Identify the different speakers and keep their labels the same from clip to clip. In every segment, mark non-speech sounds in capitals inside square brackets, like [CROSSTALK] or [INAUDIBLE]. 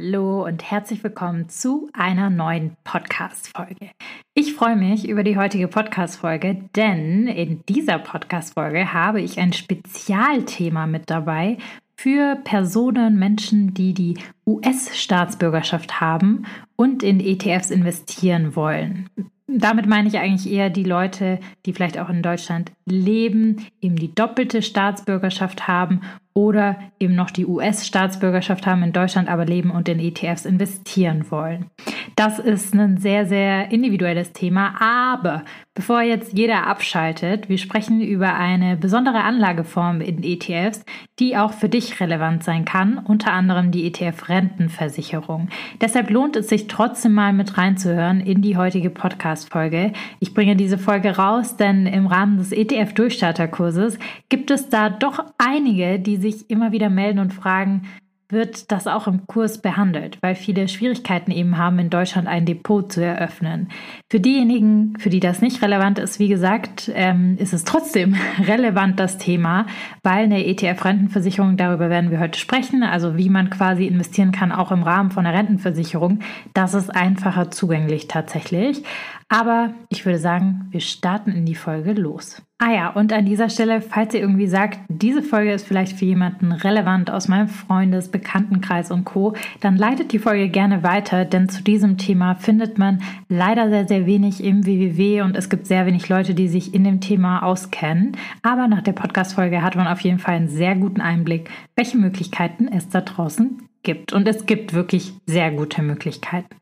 Speaker 1: Hallo und herzlich willkommen zu einer neuen Podcast-Folge. Ich freue mich über die heutige Podcast-Folge, denn in dieser Podcast-Folge habe ich ein Spezialthema mit dabei für Personen, Menschen, die die US-Staatsbürgerschaft haben und in ETFs investieren wollen. Damit meine ich eigentlich eher die Leute, die vielleicht auch in Deutschland leben, eben die doppelte Staatsbürgerschaft haben oder eben noch die US-Staatsbürgerschaft haben, in Deutschland aber leben und in ETFs investieren wollen. Das ist ein sehr, sehr individuelles Thema, aber bevor jetzt jeder abschaltet, wir sprechen über eine besondere Anlageform in ETFs, die auch für dich relevant sein kann, unter anderem die ETF-Rentenversicherung. Deshalb lohnt es sich trotzdem mal mit reinzuhören in die heutige Podcast-Folge. Ich bringe diese Folge raus, denn im Rahmen des ETF-Durchstarterkurses gibt es da doch einige, die sich immer wieder melden und fragen, wird das auch im Kurs behandelt, weil viele Schwierigkeiten eben haben, in Deutschland ein Depot zu eröffnen. Für diejenigen, für die das nicht relevant ist, wie gesagt, ähm, ist es trotzdem [LAUGHS] relevant, das Thema, weil eine ETF-Rentenversicherung, darüber werden wir heute sprechen, also wie man quasi investieren kann, auch im Rahmen von einer Rentenversicherung, das ist einfacher zugänglich tatsächlich. Aber ich würde sagen, wir starten in die Folge los. Ah ja, und an dieser Stelle, falls ihr irgendwie sagt, diese Folge ist vielleicht für jemanden relevant aus meinem Freundes-, Bekanntenkreis und Co., dann leitet die Folge gerne weiter, denn zu diesem Thema findet man leider sehr, sehr wenig im WWW und es gibt sehr wenig Leute, die sich in dem Thema auskennen. Aber nach der Podcast-Folge hat man auf jeden Fall einen sehr guten Einblick, welche Möglichkeiten es da draußen gibt. Und es gibt wirklich sehr gute Möglichkeiten.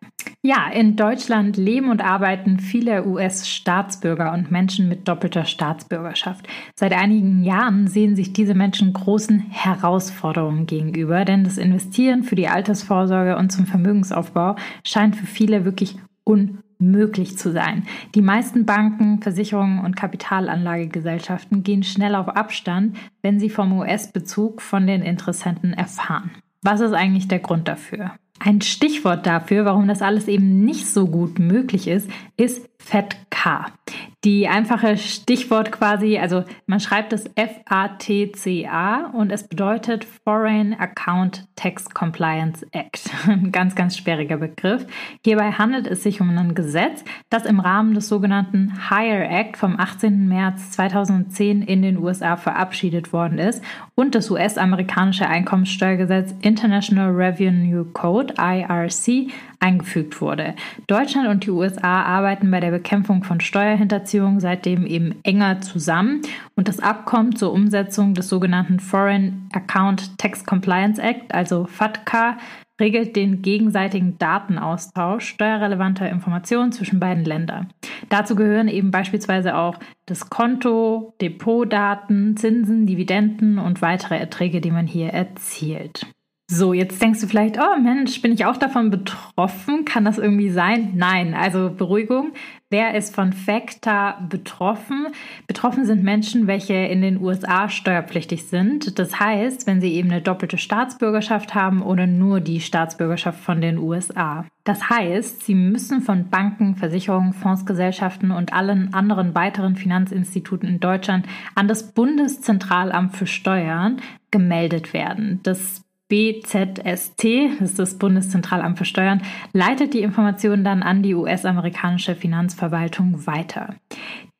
Speaker 1: Ja, in Deutschland leben und arbeiten viele US-Staatsbürger und Menschen mit doppelter Staatsbürgerschaft. Seit einigen Jahren sehen sich diese Menschen großen Herausforderungen gegenüber, denn das Investieren für die Altersvorsorge und zum Vermögensaufbau scheint für viele wirklich unmöglich zu sein. Die meisten Banken, Versicherungen und Kapitalanlagegesellschaften gehen schnell auf Abstand, wenn sie vom US-Bezug von den Interessenten erfahren. Was ist eigentlich der Grund dafür? Ein Stichwort dafür, warum das alles eben nicht so gut möglich ist, ist FATCA. Die einfache Stichwort quasi, also man schreibt es F-A-T-C-A und es bedeutet Foreign Account Tax Compliance Act. [LAUGHS] Ein ganz, ganz sperriger Begriff. Hierbei handelt es sich um ein Gesetz, das im Rahmen des sogenannten Hire Act vom 18. März 2010 in den USA verabschiedet worden ist und das US-amerikanische Einkommenssteuergesetz International Revenue Code IRC eingefügt wurde. Deutschland und die USA arbeiten bei der Bekämpfung von Steuerhinterziehung seitdem eben enger zusammen und das Abkommen zur Umsetzung des sogenannten Foreign Account Tax Compliance Act, also FATCA, regelt den gegenseitigen Datenaustausch steuerrelevanter Informationen zwischen beiden Ländern. Dazu gehören eben beispielsweise auch das Konto, Depotdaten, Zinsen, Dividenden und weitere Erträge, die man hier erzielt. So, jetzt denkst du vielleicht, oh Mensch, bin ich auch davon betroffen? Kann das irgendwie sein? Nein, also Beruhigung. Wer ist von FACTA betroffen? Betroffen sind Menschen, welche in den USA steuerpflichtig sind. Das heißt, wenn sie eben eine doppelte Staatsbürgerschaft haben oder nur die Staatsbürgerschaft von den USA. Das heißt, sie müssen von Banken, Versicherungen, Fondsgesellschaften und allen anderen weiteren Finanzinstituten in Deutschland an das Bundeszentralamt für Steuern gemeldet werden. Das BZST, das ist das Bundeszentralamt für Steuern, leitet die Informationen dann an die US-amerikanische Finanzverwaltung weiter.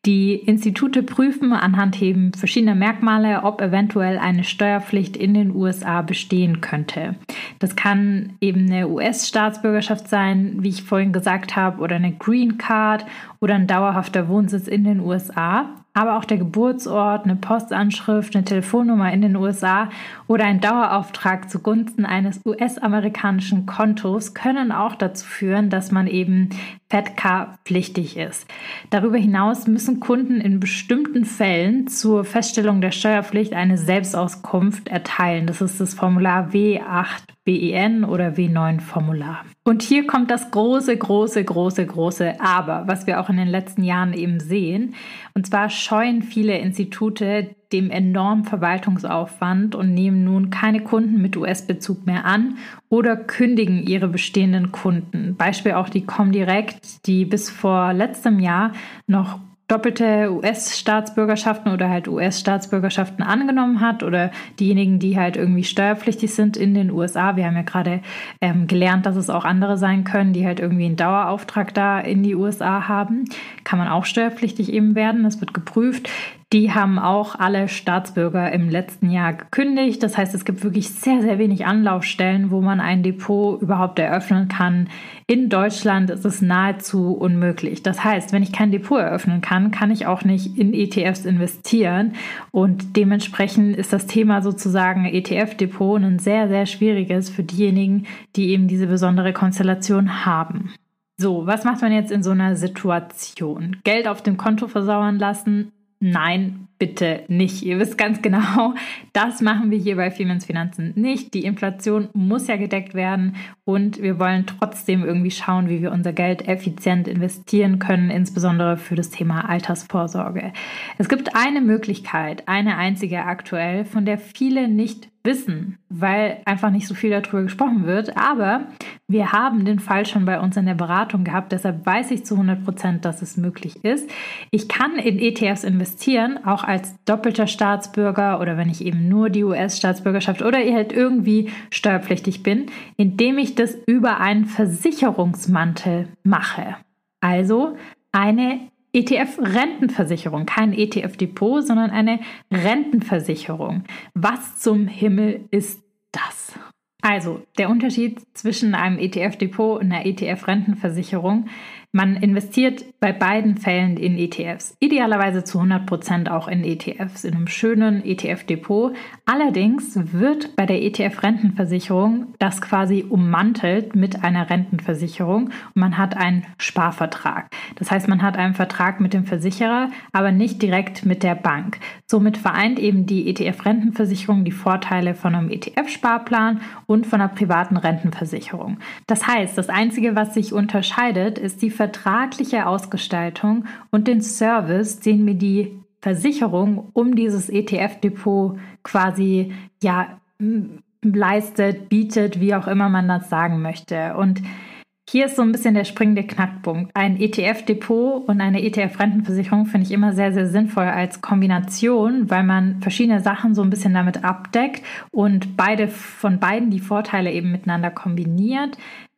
Speaker 1: Die Institute prüfen anhand eben verschiedener Merkmale, ob eventuell eine Steuerpflicht in den USA bestehen könnte. Das kann eben eine US-Staatsbürgerschaft sein, wie ich vorhin gesagt habe, oder eine Green Card oder ein dauerhafter Wohnsitz in den USA aber auch der Geburtsort, eine Postanschrift, eine Telefonnummer in den USA oder ein Dauerauftrag zugunsten eines US-amerikanischen Kontos können auch dazu führen, dass man eben FATCA-pflichtig ist. Darüber hinaus müssen Kunden in bestimmten Fällen zur Feststellung der Steuerpflicht eine Selbstauskunft erteilen. Das ist das Formular W8 BEN oder W9-Formular. Und hier kommt das große, große, große, große Aber, was wir auch in den letzten Jahren eben sehen. Und zwar scheuen viele Institute dem enormen Verwaltungsaufwand und nehmen nun keine Kunden mit US-Bezug mehr an oder kündigen ihre bestehenden Kunden. Beispiel auch die Comdirect, die bis vor letztem Jahr noch doppelte US-Staatsbürgerschaften oder halt US-Staatsbürgerschaften angenommen hat oder diejenigen, die halt irgendwie steuerpflichtig sind in den USA. Wir haben ja gerade ähm, gelernt, dass es auch andere sein können, die halt irgendwie einen Dauerauftrag da in die USA haben. Kann man auch steuerpflichtig eben werden. Das wird geprüft. Die haben auch alle Staatsbürger im letzten Jahr gekündigt. Das heißt, es gibt wirklich sehr, sehr wenig Anlaufstellen, wo man ein Depot überhaupt eröffnen kann. In Deutschland ist es nahezu unmöglich. Das heißt, wenn ich kein Depot eröffnen kann, kann ich auch nicht in ETFs investieren. Und dementsprechend ist das Thema sozusagen ETF-Depot ein sehr, sehr schwieriges für diejenigen, die eben diese besondere Konstellation haben. So, was macht man jetzt in so einer Situation? Geld auf dem Konto versauern lassen Nein, bitte nicht. Ihr wisst ganz genau, das machen wir hier bei Femens Finanzen nicht. Die Inflation muss ja gedeckt werden und wir wollen trotzdem irgendwie schauen, wie wir unser Geld effizient investieren können, insbesondere für das Thema Altersvorsorge. Es gibt eine Möglichkeit, eine einzige aktuell, von der viele nicht wissen, weil einfach nicht so viel darüber gesprochen wird. Aber wir haben den Fall schon bei uns in der Beratung gehabt, deshalb weiß ich zu 100 Prozent, dass es möglich ist. Ich kann in ETFs investieren, auch als doppelter Staatsbürger oder wenn ich eben nur die US-Staatsbürgerschaft oder halt irgendwie steuerpflichtig bin, indem ich das über einen Versicherungsmantel mache. Also eine ETF-Rentenversicherung, kein ETF-Depot, sondern eine Rentenversicherung. Was zum Himmel ist das? Also, der Unterschied zwischen einem ETF-Depot und einer ETF-Rentenversicherung man investiert bei beiden Fällen in ETFs, idealerweise zu 100 Prozent auch in ETFs, in einem schönen ETF-Depot. Allerdings wird bei der ETF-Rentenversicherung das quasi ummantelt mit einer Rentenversicherung und man hat einen Sparvertrag. Das heißt, man hat einen Vertrag mit dem Versicherer, aber nicht direkt mit der Bank. Somit vereint eben die ETF-Rentenversicherung die Vorteile von einem ETF-Sparplan und von einer privaten Rentenversicherung. Das heißt, das Einzige, was sich unterscheidet, ist die vertragliche Ausgestaltung und den Service, den mir die Versicherung um dieses ETF-Depot quasi ja leistet, bietet, wie auch immer man das sagen möchte. Und hier ist so ein bisschen der springende Knackpunkt. Ein ETF-Depot und eine ETF-Rentenversicherung finde ich immer sehr, sehr sinnvoll als Kombination, weil man verschiedene Sachen so ein bisschen damit abdeckt und beide von beiden die Vorteile eben miteinander kombiniert.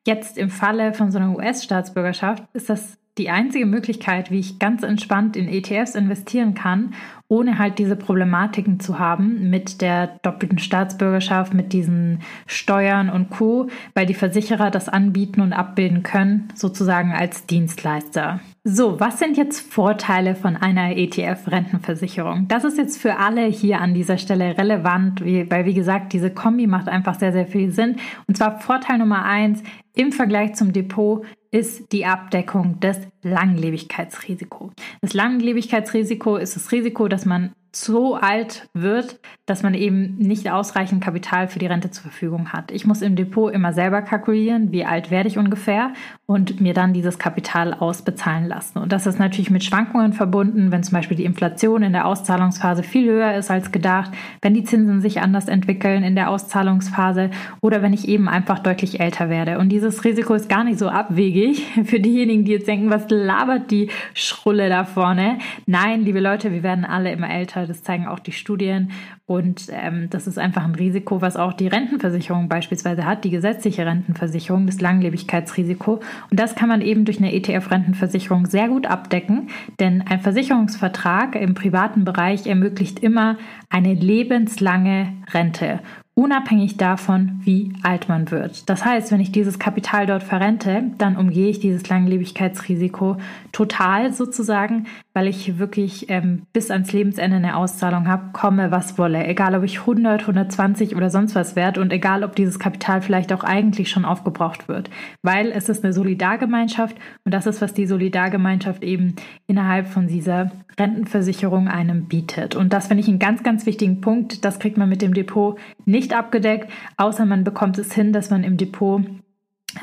Speaker 1: Jetzt im Falle von so einer US-Staatsbürgerschaft ist das die einzige Möglichkeit, wie ich ganz entspannt in ETFs investieren kann ohne halt diese Problematiken zu haben mit der doppelten Staatsbürgerschaft, mit diesen Steuern und Co., weil die Versicherer das anbieten und abbilden können, sozusagen als Dienstleister. So, was sind jetzt Vorteile von einer ETF-Rentenversicherung? Das ist jetzt für alle hier an dieser Stelle relevant, weil wie gesagt, diese Kombi macht einfach sehr, sehr viel Sinn. Und zwar Vorteil Nummer eins im Vergleich zum Depot ist die Abdeckung des Langlebigkeitsrisikos. Das Langlebigkeitsrisiko ist das Risiko, dass man so alt wird, dass man eben nicht ausreichend Kapital für die Rente zur Verfügung hat. Ich muss im Depot immer selber kalkulieren, wie alt werde ich ungefähr und mir dann dieses Kapital ausbezahlen lassen. Und das ist natürlich mit Schwankungen verbunden, wenn zum Beispiel die Inflation in der Auszahlungsphase viel höher ist als gedacht, wenn die Zinsen sich anders entwickeln in der Auszahlungsphase oder wenn ich eben einfach deutlich älter werde. Und dieses Risiko ist gar nicht so abwegig [LAUGHS] für diejenigen, die jetzt denken, was labert die Schrulle da vorne? Nein, liebe Leute, wir werden alle immer älter das zeigen auch die Studien. Und ähm, das ist einfach ein Risiko, was auch die Rentenversicherung beispielsweise hat, die gesetzliche Rentenversicherung, das Langlebigkeitsrisiko. Und das kann man eben durch eine ETF-Rentenversicherung sehr gut abdecken, denn ein Versicherungsvertrag im privaten Bereich ermöglicht immer eine lebenslange Rente unabhängig davon, wie alt man wird. Das heißt, wenn ich dieses Kapital dort verrente, dann umgehe ich dieses Langlebigkeitsrisiko total sozusagen, weil ich wirklich ähm, bis ans Lebensende eine Auszahlung habe, komme was wolle. Egal, ob ich 100, 120 oder sonst was wert und egal, ob dieses Kapital vielleicht auch eigentlich schon aufgebraucht wird. Weil es ist eine Solidargemeinschaft und das ist, was die Solidargemeinschaft eben innerhalb von dieser Rentenversicherung einem bietet. Und das finde ich einen ganz, ganz wichtigen Punkt. Das kriegt man mit dem Depot nicht nicht abgedeckt, außer man bekommt es hin, dass man im Depot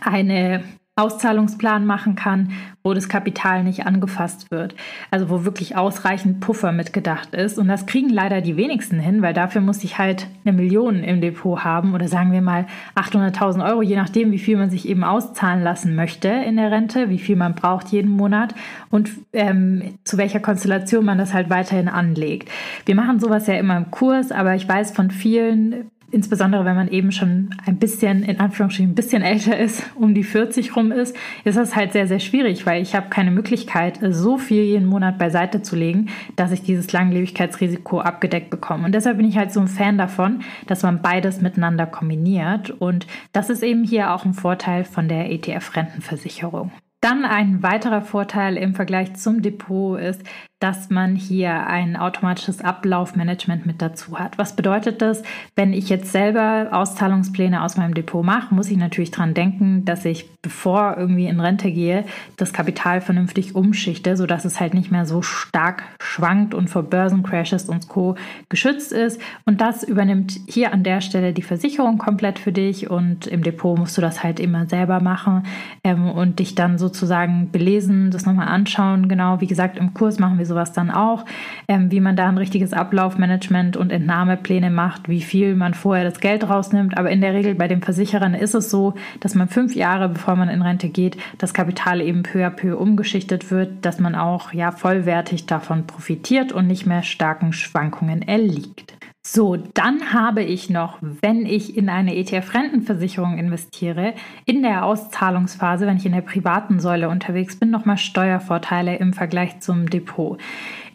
Speaker 1: eine Auszahlungsplan machen kann, wo das Kapital nicht angefasst wird. Also wo wirklich ausreichend Puffer mitgedacht ist. Und das kriegen leider die wenigsten hin, weil dafür muss ich halt eine Million im Depot haben oder sagen wir mal 800.000 Euro, je nachdem, wie viel man sich eben auszahlen lassen möchte in der Rente, wie viel man braucht jeden Monat und ähm, zu welcher Konstellation man das halt weiterhin anlegt. Wir machen sowas ja immer im Kurs, aber ich weiß von vielen insbesondere wenn man eben schon ein bisschen, in Anführungsstrichen, ein bisschen älter ist, um die 40 rum ist, ist das halt sehr, sehr schwierig, weil ich habe keine Möglichkeit, so viel jeden Monat beiseite zu legen, dass ich dieses Langlebigkeitsrisiko abgedeckt bekomme. Und deshalb bin ich halt so ein Fan davon, dass man beides miteinander kombiniert. Und das ist eben hier auch ein Vorteil von der ETF-Rentenversicherung. Dann ein weiterer Vorteil im Vergleich zum Depot ist, dass man hier ein automatisches Ablaufmanagement mit dazu hat. Was bedeutet das? Wenn ich jetzt selber Auszahlungspläne aus meinem Depot mache, muss ich natürlich daran denken, dass ich, bevor irgendwie in Rente gehe, das Kapital vernünftig umschichte, sodass es halt nicht mehr so stark schwankt und vor Börsencrashes und Co. geschützt ist. Und das übernimmt hier an der Stelle die Versicherung komplett für dich und im Depot musst du das halt immer selber machen ähm, und dich dann sozusagen belesen, das nochmal anschauen. Genau, wie gesagt, im Kurs machen wir wir sowas dann auch, ähm, wie man da ein richtiges Ablaufmanagement und Entnahmepläne macht, wie viel man vorher das Geld rausnimmt. Aber in der Regel bei den Versicherern ist es so, dass man fünf Jahre, bevor man in Rente geht, das Kapital eben peu à peu umgeschichtet wird, dass man auch ja vollwertig davon profitiert und nicht mehr starken Schwankungen erliegt. So, dann habe ich noch, wenn ich in eine ETF-Rentenversicherung investiere, in der Auszahlungsphase, wenn ich in der privaten Säule unterwegs bin, nochmal Steuervorteile im Vergleich zum Depot.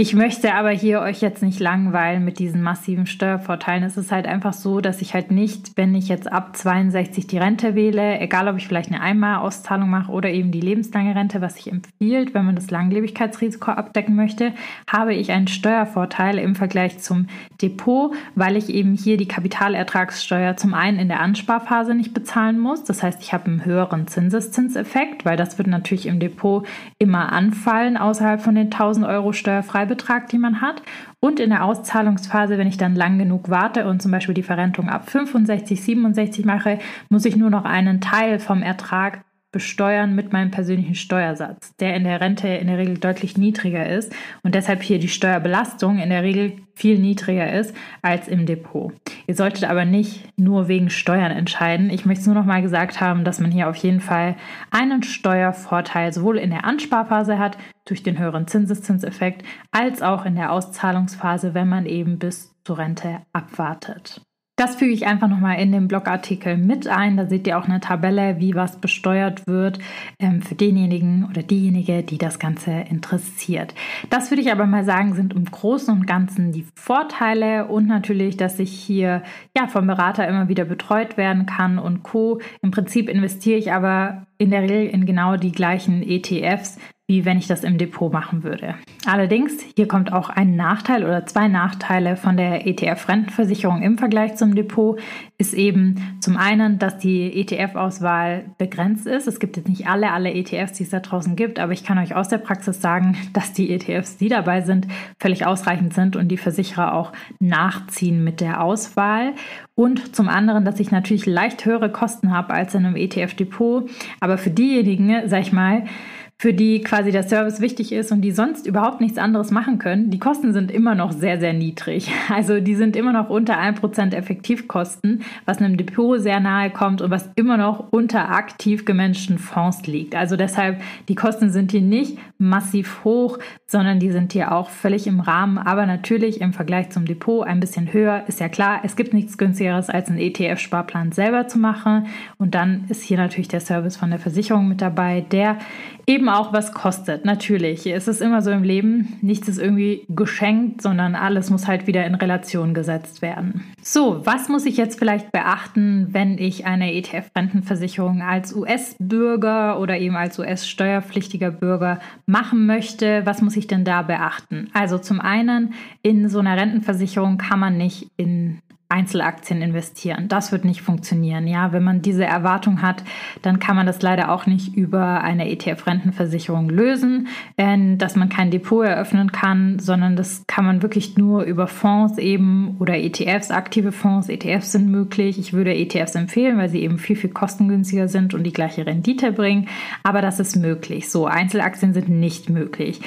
Speaker 1: Ich möchte aber hier euch jetzt nicht langweilen mit diesen massiven Steuervorteilen. Es ist halt einfach so, dass ich halt nicht, wenn ich jetzt ab 62 die Rente wähle, egal ob ich vielleicht eine Einmalauszahlung mache oder eben die lebenslange Rente, was sich empfiehlt, wenn man das Langlebigkeitsrisiko abdecken möchte, habe ich einen Steuervorteil im Vergleich zum Depot, weil ich eben hier die Kapitalertragssteuer zum einen in der Ansparphase nicht bezahlen muss. Das heißt, ich habe einen höheren Zinseszinseffekt, weil das wird natürlich im Depot immer anfallen außerhalb von den 1000 Euro steuerfrei Freibetrag, die man hat. Und in der Auszahlungsphase, wenn ich dann lang genug warte und zum Beispiel die Verrentung ab 65, 67 mache, muss ich nur noch einen Teil vom Ertrag besteuern mit meinem persönlichen Steuersatz, der in der Rente in der Regel deutlich niedriger ist und deshalb hier die Steuerbelastung in der Regel viel niedriger ist als im Depot. Ihr solltet aber nicht nur wegen Steuern entscheiden. Ich möchte nur noch mal gesagt haben, dass man hier auf jeden Fall einen Steuervorteil sowohl in der Ansparphase hat durch den höheren Zinseszinseffekt als auch in der Auszahlungsphase, wenn man eben bis zur Rente abwartet. Das füge ich einfach nochmal in den Blogartikel mit ein. Da seht ihr auch eine Tabelle, wie was besteuert wird ähm, für denjenigen oder diejenige, die das Ganze interessiert. Das würde ich aber mal sagen, sind im Großen und Ganzen die Vorteile und natürlich, dass ich hier ja vom Berater immer wieder betreut werden kann und Co. Im Prinzip investiere ich aber in der Regel in genau die gleichen ETFs wie wenn ich das im Depot machen würde. Allerdings, hier kommt auch ein Nachteil oder zwei Nachteile von der ETF-Rentenversicherung im Vergleich zum Depot, ist eben zum einen, dass die ETF-Auswahl begrenzt ist. Es gibt jetzt nicht alle, alle ETFs, die es da draußen gibt, aber ich kann euch aus der Praxis sagen, [LAUGHS] dass die ETFs, die dabei sind, völlig ausreichend sind und die Versicherer auch nachziehen mit der Auswahl. Und zum anderen, dass ich natürlich leicht höhere Kosten habe als in einem ETF-Depot. Aber für diejenigen, sag ich mal, für die quasi der Service wichtig ist und die sonst überhaupt nichts anderes machen können, die Kosten sind immer noch sehr, sehr niedrig. [LAUGHS] Also die sind immer noch unter 1% Effektivkosten, was einem Depot sehr nahe kommt und was immer noch unter aktiv gemanagten Fonds liegt. Also deshalb, die Kosten sind hier nicht massiv hoch, sondern die sind hier auch völlig im Rahmen, aber natürlich im Vergleich zum Depot ein bisschen höher. Ist ja klar, es gibt nichts günstigeres als einen ETF-Sparplan selber zu machen. Und dann ist hier natürlich der Service von der Versicherung mit dabei, der eben auch was kostet. Natürlich. Es ist immer so im Leben, nichts ist irgendwie geschenkt, sondern alles muss halt wieder in Relation gesetzt werden. So, was muss ich jetzt vielleicht beachten, wenn ich eine ETF-Rentenversicherung als US-Bürger oder eben als US-steuerpflichtiger Bürger machen möchte? Was muss ich denn da beachten? Also zum einen, in so einer Rentenversicherung kann man nicht in Einzelaktien investieren. Das wird nicht funktionieren. Ja, wenn man diese Erwartung hat, dann kann man das leider auch nicht über eine ETF-Rentenversicherung lösen, dass man kein Depot eröffnen kann, sondern das kann man wirklich nur über Fonds eben oder ETFs, aktive Fonds. ETFs sind möglich. Ich würde ETFs empfehlen, weil sie eben viel, viel kostengünstiger sind und die gleiche Rendite bringen. Aber das ist möglich. So, Einzelaktien sind nicht möglich.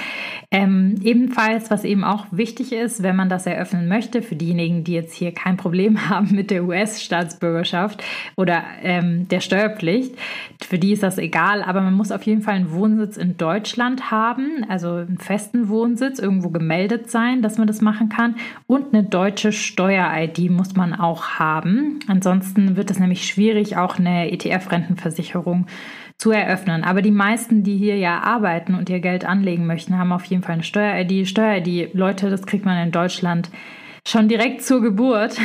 Speaker 1: Ähm, ebenfalls, was eben auch wichtig ist, wenn man das eröffnen möchte, für diejenigen, die jetzt hier kein Problem Problem [LAUGHS] haben mit der US-Staatsbürgerschaft oder ähm, der Steuerpflicht. Für die ist das egal, aber man muss auf jeden Fall einen Wohnsitz in Deutschland haben, also einen festen Wohnsitz, irgendwo gemeldet sein, dass man das machen kann. Und eine deutsche Steuer-ID muss man auch haben. Ansonsten wird es nämlich schwierig, auch eine ETF-Rentenversicherung zu eröffnen. Aber die meisten, die hier ja arbeiten und ihr Geld anlegen möchten, haben auf jeden Fall eine Steuer-ID. Steuer-ID, Leute, das kriegt man in Deutschland schon direkt zur Geburt.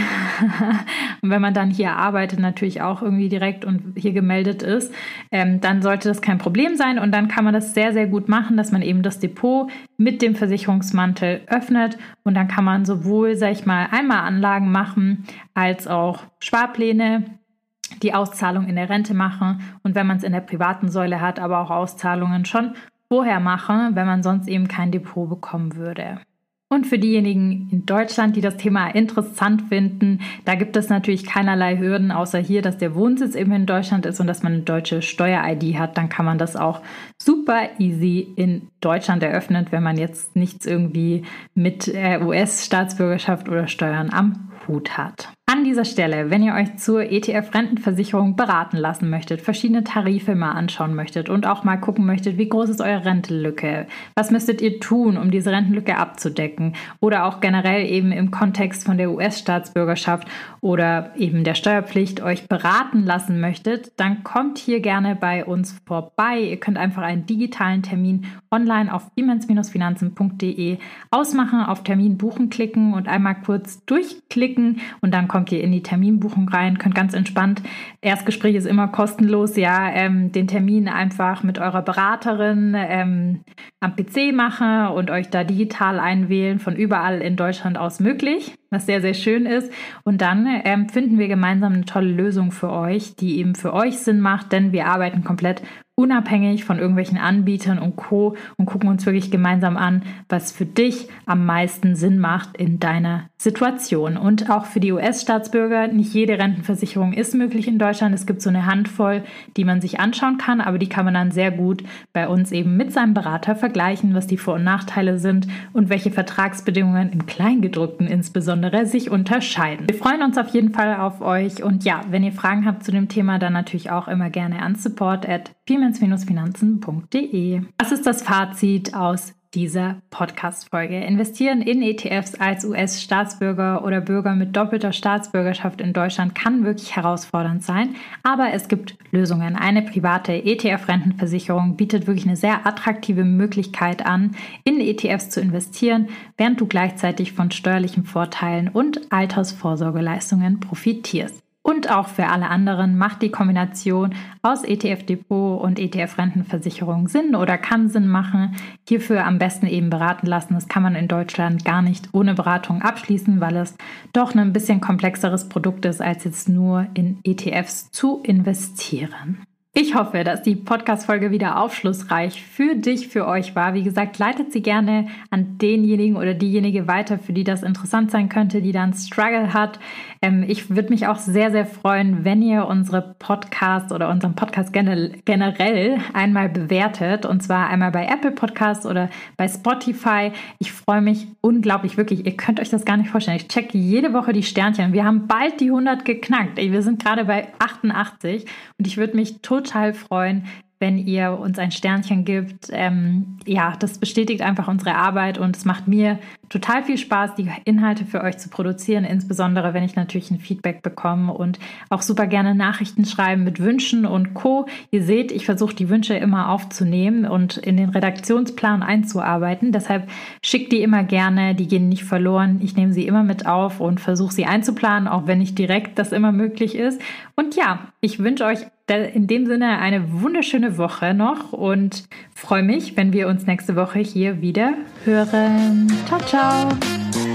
Speaker 1: [LAUGHS] und wenn man dann hier arbeitet, natürlich auch irgendwie direkt und hier gemeldet ist, ähm, dann sollte das kein Problem sein. Und dann kann man das sehr, sehr gut machen, dass man eben das Depot mit dem Versicherungsmantel öffnet. Und dann kann man sowohl, sag ich mal, einmal Anlagen machen, als auch Sparpläne die Auszahlung in der Rente machen und wenn man es in der privaten Säule hat, aber auch Auszahlungen schon vorher machen, wenn man sonst eben kein Depot bekommen würde. Und für diejenigen in Deutschland, die das Thema interessant finden, da gibt es natürlich keinerlei Hürden, außer hier, dass der Wohnsitz eben in Deutschland ist und dass man eine deutsche Steuer-ID hat. Dann kann man das auch super easy in Deutschland eröffnen, wenn man jetzt nichts irgendwie mit äh, US-Staatsbürgerschaft oder Steuern am Hut hat. An dieser Stelle, wenn ihr euch zur ETF-Rentenversicherung beraten lassen möchtet, verschiedene Tarife mal anschauen möchtet und auch mal gucken möchtet, wie groß ist eure Rentenlücke, was müsstet ihr tun, um diese Rentenlücke abzudecken oder auch generell eben im Kontext von der US-Staatsbürgerschaft oder eben der Steuerpflicht euch beraten lassen möchtet, dann kommt hier gerne bei uns vorbei. Ihr könnt einfach einen digitalen Termin online auf siemens-finanzen.de ausmachen, auf Termin buchen klicken und einmal kurz durchklicken und dann kommt kommt ihr in die Terminbuchung rein, könnt ganz entspannt, Erstgespräch ist immer kostenlos, ja, ähm, den Termin einfach mit eurer Beraterin ähm, am PC machen und euch da digital einwählen, von überall in Deutschland aus möglich, was sehr, sehr schön ist. Und dann ähm, finden wir gemeinsam eine tolle Lösung für euch, die eben für euch Sinn macht, denn wir arbeiten komplett unabhängig von irgendwelchen Anbietern und Co. und gucken uns wirklich gemeinsam an, was für dich am meisten Sinn macht in deiner Situation. Und auch für die US-Staatsbürger, nicht jede Rentenversicherung ist möglich in Deutschland. Es gibt so eine Handvoll, die man sich anschauen kann, aber die kann man dann sehr gut bei uns eben mit seinem Berater vergleichen, was die Vor- und Nachteile sind und welche Vertragsbedingungen im Kleingedruckten insbesondere sich unterscheiden. Wir freuen uns auf jeden Fall auf euch und ja, wenn ihr Fragen habt zu dem Thema, dann natürlich auch immer gerne an support at finanzende Was ist das Fazit aus dieser Podcast-Folge? Investieren in ETFs als US-Staatsbürger oder Bürger mit doppelter Staatsbürgerschaft in Deutschland kann wirklich herausfordernd sein, aber es gibt Lösungen. Eine private ETF-Rentenversicherung bietet wirklich eine sehr attraktive Möglichkeit an, in ETFs zu investieren, während du gleichzeitig von steuerlichen Vorteilen und Altersvorsorgeleistungen profitierst. Und auch für alle anderen macht die Kombination aus ETF-Depot und ETF-Rentenversicherung Sinn oder kann Sinn machen. Hierfür am besten eben beraten lassen. Das kann man in Deutschland gar nicht ohne Beratung abschließen, weil es doch ein bisschen komplexeres Produkt ist, als jetzt nur in ETFs zu investieren. Ich hoffe, dass die Podcast-Folge wieder aufschlussreich für dich, für euch war. Wie gesagt, leitet sie gerne an denjenigen oder diejenige weiter, für die das interessant sein könnte, die dann Struggle hat. Ähm, ich würde mich auch sehr, sehr freuen, wenn ihr unsere Podcast oder unseren Podcast generell einmal bewertet. Und zwar einmal bei Apple Podcasts oder bei Spotify. Ich freue mich unglaublich, wirklich. Ihr könnt euch das gar nicht vorstellen. Ich checke jede Woche die Sternchen. Wir haben bald die 100 geknackt. Wir sind gerade bei 88 und ich würde mich total total freuen, wenn ihr uns ein Sternchen gibt. Ähm, ja, das bestätigt einfach unsere Arbeit und es macht mir total viel Spaß, die Inhalte für euch zu produzieren, insbesondere wenn ich natürlich ein Feedback bekomme und auch super gerne Nachrichten schreiben mit Wünschen und Co. Ihr seht, ich versuche die Wünsche immer aufzunehmen und in den Redaktionsplan einzuarbeiten. Deshalb schickt die immer gerne, die gehen nicht verloren. Ich nehme sie immer mit auf und versuche sie einzuplanen, auch wenn nicht direkt das immer möglich ist. Und ja, ich wünsche euch in dem Sinne eine wunderschöne Woche noch und freue mich, wenn wir uns nächste Woche hier wieder hören. Ciao, ciao!